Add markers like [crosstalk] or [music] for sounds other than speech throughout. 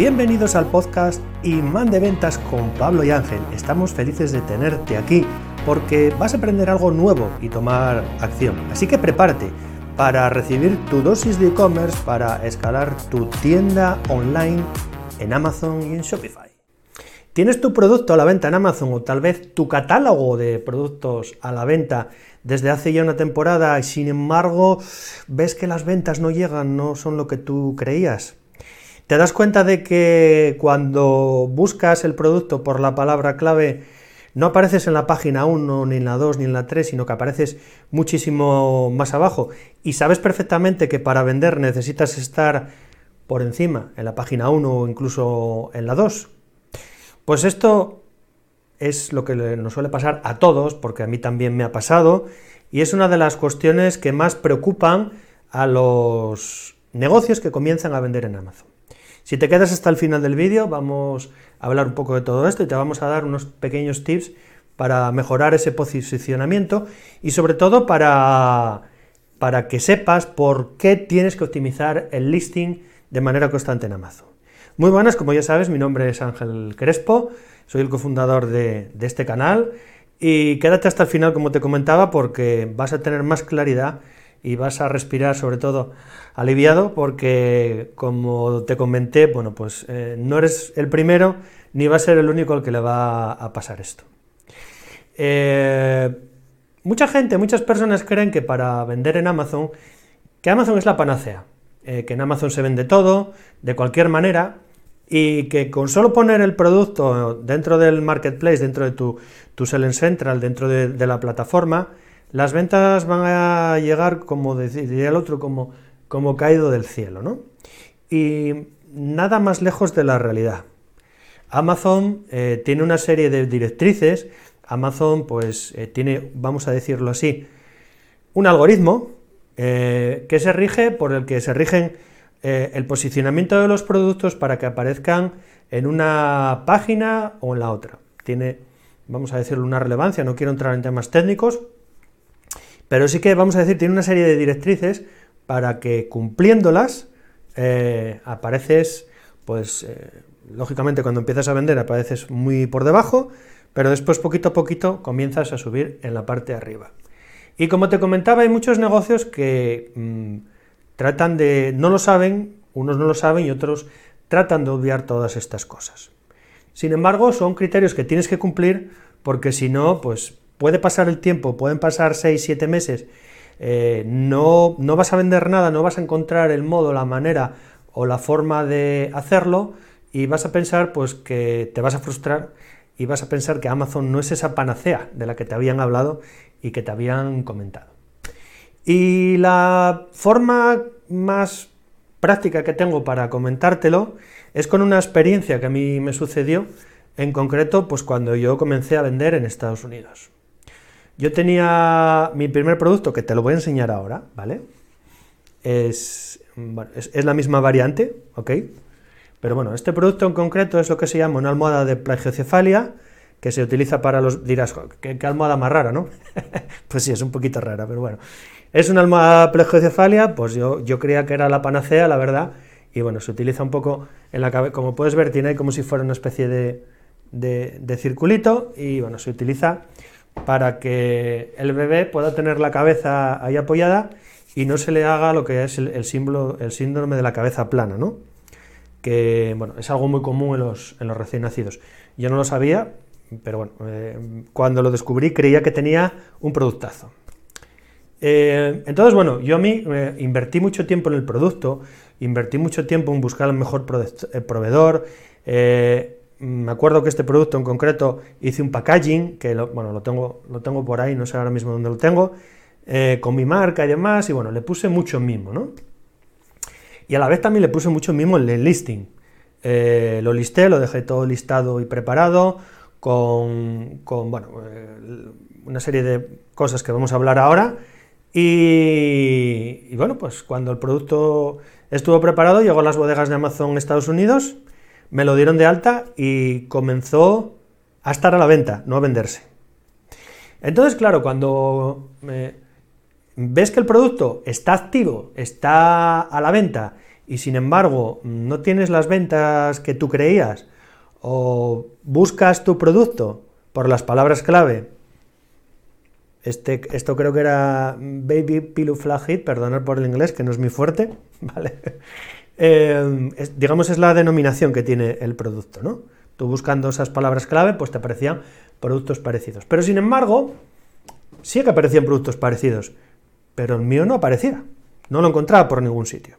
Bienvenidos al podcast Imán de Ventas con Pablo y Ángel. Estamos felices de tenerte aquí porque vas a aprender algo nuevo y tomar acción. Así que prepárate para recibir tu dosis de e-commerce para escalar tu tienda online en Amazon y en Shopify. ¿Tienes tu producto a la venta en Amazon o tal vez tu catálogo de productos a la venta desde hace ya una temporada y sin embargo ves que las ventas no llegan, no son lo que tú creías? ¿Te das cuenta de que cuando buscas el producto por la palabra clave no apareces en la página 1, ni en la 2, ni en la 3, sino que apareces muchísimo más abajo? Y sabes perfectamente que para vender necesitas estar por encima, en la página 1 o incluso en la 2. Pues esto es lo que nos suele pasar a todos, porque a mí también me ha pasado, y es una de las cuestiones que más preocupan a los negocios que comienzan a vender en Amazon. Si te quedas hasta el final del vídeo, vamos a hablar un poco de todo esto y te vamos a dar unos pequeños tips para mejorar ese posicionamiento y sobre todo para, para que sepas por qué tienes que optimizar el listing de manera constante en Amazon. Muy buenas, como ya sabes, mi nombre es Ángel Crespo, soy el cofundador de, de este canal y quédate hasta el final, como te comentaba, porque vas a tener más claridad y vas a respirar sobre todo aliviado porque como te comenté, bueno, pues eh, no eres el primero ni va a ser el único al que le va a pasar esto. Eh, mucha gente, muchas personas creen que para vender en Amazon, que Amazon es la panacea, eh, que en Amazon se vende todo, de cualquier manera, y que con solo poner el producto dentro del marketplace, dentro de tu, tu Selling Central, dentro de la plataforma, las ventas van a llegar, como diría el otro, como, como caído del cielo, ¿no? Y nada más lejos de la realidad. Amazon eh, tiene una serie de directrices, Amazon pues eh, tiene, vamos a decirlo así, un algoritmo eh, que se rige, por el que se rigen el posicionamiento de los productos para que aparezcan en una página o en la otra. Tiene, vamos a decirlo, una relevancia, no quiero entrar en temas técnicos, pero sí que, vamos a decir, tiene una serie de directrices para que cumpliéndolas eh, apareces, pues, eh, lógicamente cuando empiezas a vender apareces muy por debajo, pero después poquito a poquito comienzas a subir en la parte de arriba. Y como te comentaba, hay muchos negocios que mm, tratan de, no lo saben, unos no lo saben y otros tratan de obviar todas estas cosas. Sin embargo, son criterios que tienes que cumplir porque si no, pues puede pasar el tiempo, pueden pasar 6, 7 meses, eh, no, no vas a vender nada, no vas a encontrar el modo, la manera o la forma de hacerlo y vas a pensar pues que te vas a frustrar y vas a pensar que Amazon no es esa panacea de la que te habían hablado y que te habían comentado. Y la forma más práctica que tengo para comentártelo es con una experiencia que a mí me sucedió, en concreto, pues cuando yo comencé a vender en Estados Unidos. Yo tenía mi primer producto, que te lo voy a enseñar ahora, ¿vale? Es, es, la misma variante, ¿ok? Pero bueno, este producto en concreto es lo que se llama una almohada de plagiocefalia, que se utiliza para los... dirás, ¿qué, almohada más rara, no? [laughs] pues sí, es un poquito rara, pero bueno. Es una almohada plagiocefalia, pues yo, yo creía que era la panacea, la verdad, y bueno, se utiliza un poco en la cabeza, como puedes ver, tiene como si fuera una especie de, de, de circulito, y bueno, se utiliza para que el bebé pueda tener la cabeza ahí apoyada y no se le haga lo que es el, símbolo, el síndrome de la cabeza plana, ¿no? que bueno, es algo muy común en los, recién nacidos. Yo no lo sabía, pero bueno, eh, cuando lo descubrí creía que tenía un productazo. Eh, entonces, bueno, yo a mí eh, invertí mucho tiempo en el producto, invertí mucho tiempo en buscar el mejor proveedor, me acuerdo que este producto en concreto hice un packaging, que lo, bueno, lo tengo, lo tengo por ahí, no sé ahora mismo dónde lo tengo, eh, con mi marca y demás, y bueno, le puse mucho mimo, ¿no? Y a la vez también le puse mucho mimo el listing. Eh, lo listé, lo dejé todo listado y preparado, con, bueno, eh, una serie de cosas que vamos a hablar ahora, y, y bueno, pues cuando el producto estuvo preparado, llegó a las bodegas de Amazon Estados Unidos, me lo dieron de alta y comenzó a estar a la venta, no a venderse. Entonces, claro, cuando ves que el producto está activo, está a la venta y sin embargo no tienes las ventas que tú creías o buscas tu producto por las palabras clave, este, esto creo que era Baby Pillow Flag Hit, perdonad por el inglés, que no es muy fuerte, [laughs] ¿vale? Eh, digamos, es la denominación que tiene el producto, ¿no? Tú buscando esas palabras clave, pues te aparecían productos parecidos. Pero sin embargo, sí que aparecían productos parecidos, pero el mío no aparecía, no lo encontraba por ningún sitio.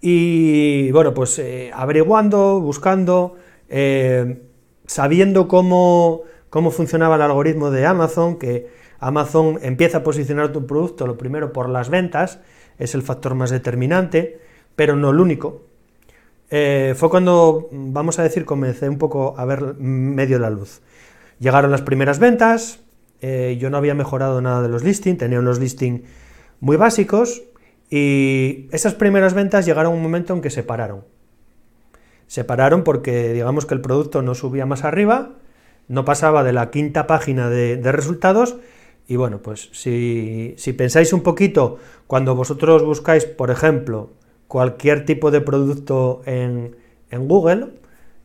Y bueno, pues eh, averiguando, buscando, eh, sabiendo cómo, cómo funcionaba el algoritmo de Amazon, que Amazon empieza a posicionar tu producto, lo primero por las ventas, es el factor más determinante, pero no el único. Eh, fue cuando, vamos a decir, comencé un poco a ver medio la luz. Llegaron las primeras ventas, eh, yo no había mejorado nada de los listings, tenía unos listings muy básicos, y esas primeras ventas llegaron a un momento en que se pararon. Se pararon porque digamos que el producto no subía más arriba, no pasaba de la quinta página de, resultados, y bueno, pues si, si pensáis un poquito, cuando vosotros buscáis, por ejemplo, cualquier tipo de producto en, Google,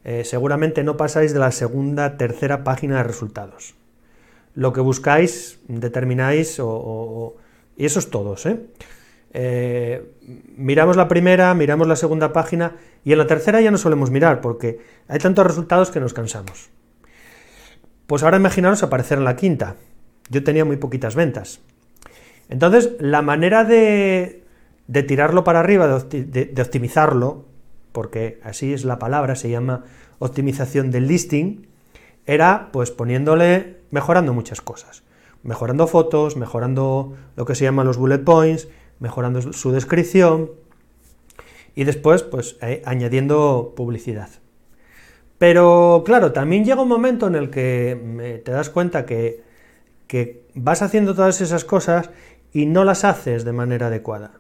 eh, seguramente no pasáis de la segunda, tercera página de resultados. Lo que buscáis, determináis, y eso es todo. ¿eh? ¿eh? miramos la primera, miramos la segunda página, y en la tercera ya no solemos mirar, porque hay tantos resultados que nos cansamos. Pues ahora imaginaros aparecer en la quinta. Yo tenía muy poquitas ventas. Entonces, la manera de, de tirarlo para arriba, de, optimizarlo, porque así es la palabra, se llama optimización del listing, era pues poniéndole, mejorando muchas cosas. Mejorando fotos, mejorando lo que se llaman los bullet points, mejorando su descripción y después pues eh, añadiendo publicidad. Pero claro, también llega un momento en el que te das cuenta que vas haciendo todas esas cosas y no las haces de manera adecuada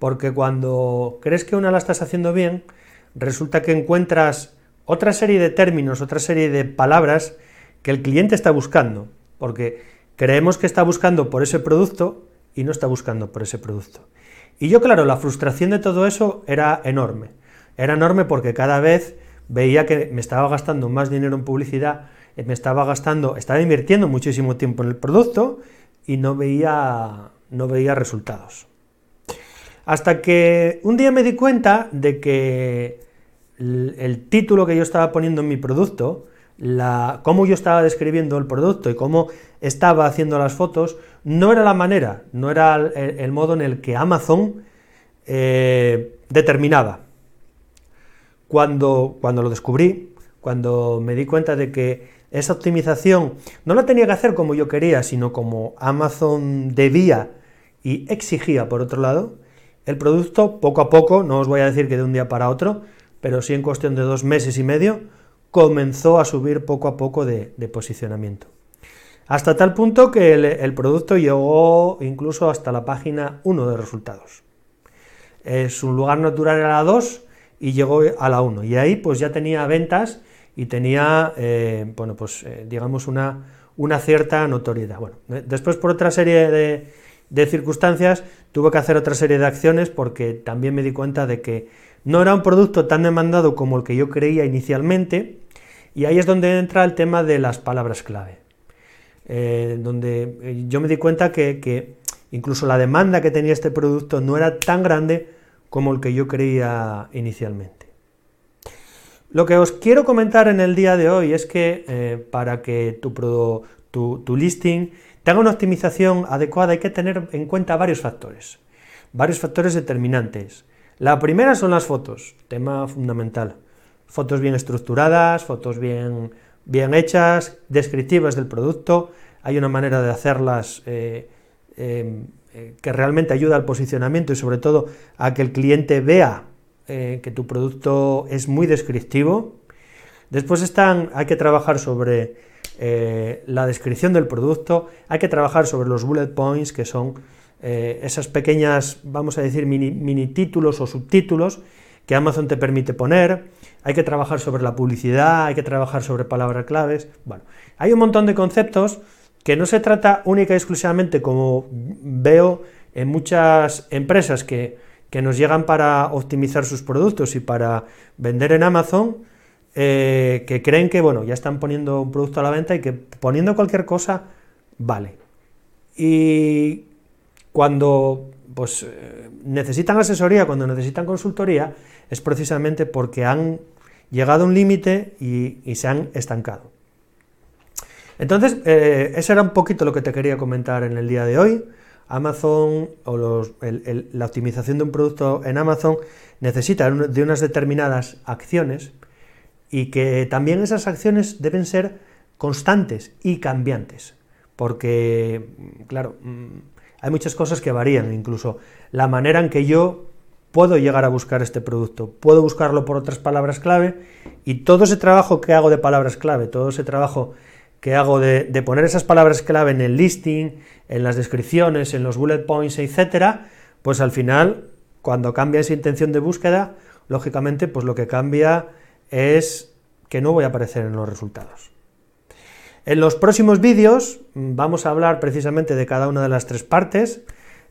porque cuando crees que una la estás haciendo bien, resulta que encuentras otra serie de términos, otra serie de palabras que el cliente está buscando, porque creemos que está buscando por ese producto y no está buscando por ese producto. Y yo, claro, la frustración de todo eso era enorme. Era enorme porque cada vez veía que me estaba gastando más dinero en publicidad, eh, me estaba gastando, estaba invirtiendo muchísimo tiempo en el producto y no veía, no veía resultados. Hasta que un día me di cuenta de que el, título que yo estaba poniendo en mi producto, la, cómo yo estaba describiendo el producto y cómo estaba haciendo las fotos, no era la manera, no era el, modo en el que Amazon eh, determinaba. Cuando, cuando lo descubrí, cuando me di cuenta de que esa optimización no la tenía que hacer como yo quería, sino como Amazon debía y exigía por otro lado, el producto, poco a poco, no os voy a decir que de un día para otro, pero sí en cuestión de dos meses y medio, comenzó a subir poco a poco de, posicionamiento. Hasta tal punto que el, producto llegó incluso hasta la página 1 de resultados. Es un lugar natural a la 2 y llegó a la 1. Y ahí pues ya tenía ventas y tenía, eh, bueno, pues eh, digamos una, una cierta notoriedad. Bueno, después por otra serie de, de circunstancias, tuve que hacer otra serie de acciones porque también me di cuenta de que no era un producto tan demandado como el que yo creía inicialmente, y ahí es donde entra el tema de las palabras clave, eh, donde eh, yo me di cuenta que, incluso la demanda que tenía este producto no era tan grande como el que yo creía inicialmente. Lo que os quiero comentar en el día de hoy es que eh, para que tu, tu, tu listing tenga una optimización adecuada hay que tener en cuenta varios factores, varios factores determinantes. La primera son las fotos, tema fundamental. Fotos bien estructuradas, fotos bien, hechas, descriptivas del producto. Hay una manera de hacerlas eh, eh, eh, que realmente ayuda al posicionamiento y sobre todo a que el cliente vea que tu producto es muy descriptivo. Después están, hay que trabajar sobre eh, la descripción del producto, hay que trabajar sobre los bullet points, que son eh, esas pequeñas, vamos a decir, mini, títulos o subtítulos que Amazon te permite poner, hay que trabajar sobre la publicidad, hay que trabajar sobre palabras claves, bueno, hay un montón de conceptos que no se trata única y exclusivamente como veo en muchas empresas que que nos llegan para optimizar sus productos y para vender en Amazon, eh, que creen que, bueno, ya están poniendo un producto a la venta y que poniendo cualquier cosa, vale. Y cuando pues, eh, necesitan asesoría, cuando necesitan consultoría, es precisamente porque han llegado a un límite y, se han estancado. Entonces, eh, eso era un poquito lo que te quería comentar en el día de hoy. Amazon o la optimización de un producto en Amazon necesita de unas determinadas acciones y que también esas acciones deben ser constantes y cambiantes, porque, claro, mm, hay muchas cosas que varían, incluso la manera en que yo puedo llegar a buscar este producto, puedo buscarlo por otras palabras clave y todo ese trabajo que hago de palabras clave, todo ese trabajo que hago de, poner esas palabras clave en el listing, en las descripciones, en los bullet points, etcétera, pues al final, cuando cambia esa intención de búsqueda, lógicamente, pues lo que cambia es que no voy a aparecer en los resultados. En los próximos vídeos mm, vamos a hablar precisamente de cada una de las tres partes.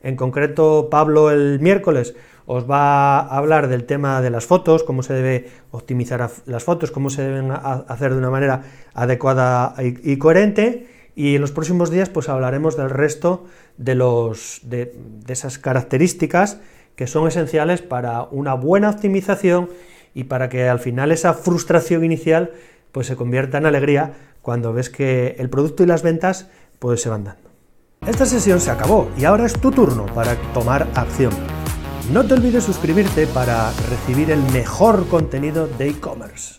En concreto, Pablo el miércoles os va a hablar del tema de las fotos, cómo se debe optimizar las fotos, cómo se deben hacer de una manera adecuada y coherente. Y en los próximos días pues hablaremos del resto de, los, de, esas características que son esenciales para una buena optimización y para que al final esa frustración inicial pues se convierta en alegría cuando ves que el producto y las ventas pues se van dando. Esta sesión se acabó y ahora es tu turno para tomar acción. No te olvides suscribirte para recibir el mejor contenido de e-commerce.